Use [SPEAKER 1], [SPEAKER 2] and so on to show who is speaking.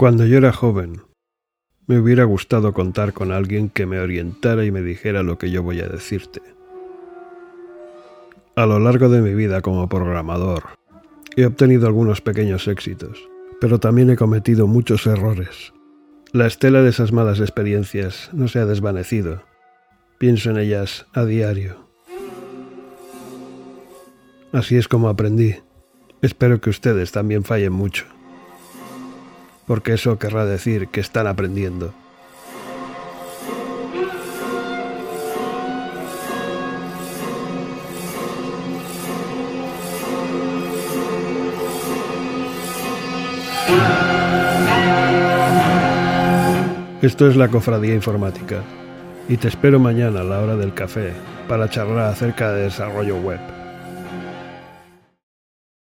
[SPEAKER 1] Cuando yo era joven, me hubiera gustado contar con alguien que me orientara y me dijera lo que yo voy a decirte. A lo largo de mi vida como programador, he obtenido algunos pequeños éxitos, pero también he cometido muchos errores. La estela de esas malas experiencias no se ha desvanecido. Pienso en ellas a diario. Así es como aprendí. Espero que ustedes también fallen mucho porque eso querrá decir que están aprendiendo. Esto es la Cofradía Informática y te espero mañana a la hora del café para charlar acerca de desarrollo web.